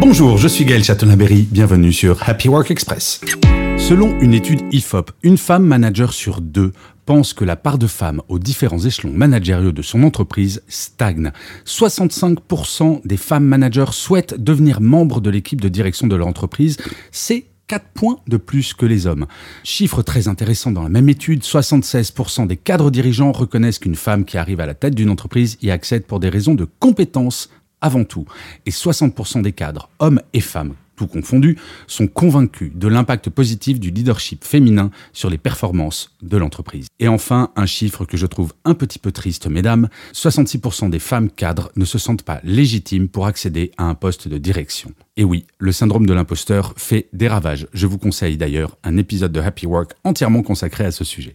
Bonjour, je suis Gaël Chatonaberry, bienvenue sur Happy Work Express. Selon une étude IFOP, une femme manager sur deux pense que la part de femmes aux différents échelons managériaux de son entreprise stagne. 65% des femmes managers souhaitent devenir membres de l'équipe de direction de leur entreprise. C'est 4 points de plus que les hommes. Chiffre très intéressant dans la même étude, 76% des cadres dirigeants reconnaissent qu'une femme qui arrive à la tête d'une entreprise y accède pour des raisons de compétences avant tout. Et 60% des cadres, hommes et femmes, tout confondus, sont convaincus de l'impact positif du leadership féminin sur les performances de l'entreprise. Et enfin, un chiffre que je trouve un petit peu triste, mesdames, 66% des femmes cadres ne se sentent pas légitimes pour accéder à un poste de direction. Et oui, le syndrome de l'imposteur fait des ravages. Je vous conseille d'ailleurs un épisode de Happy Work entièrement consacré à ce sujet.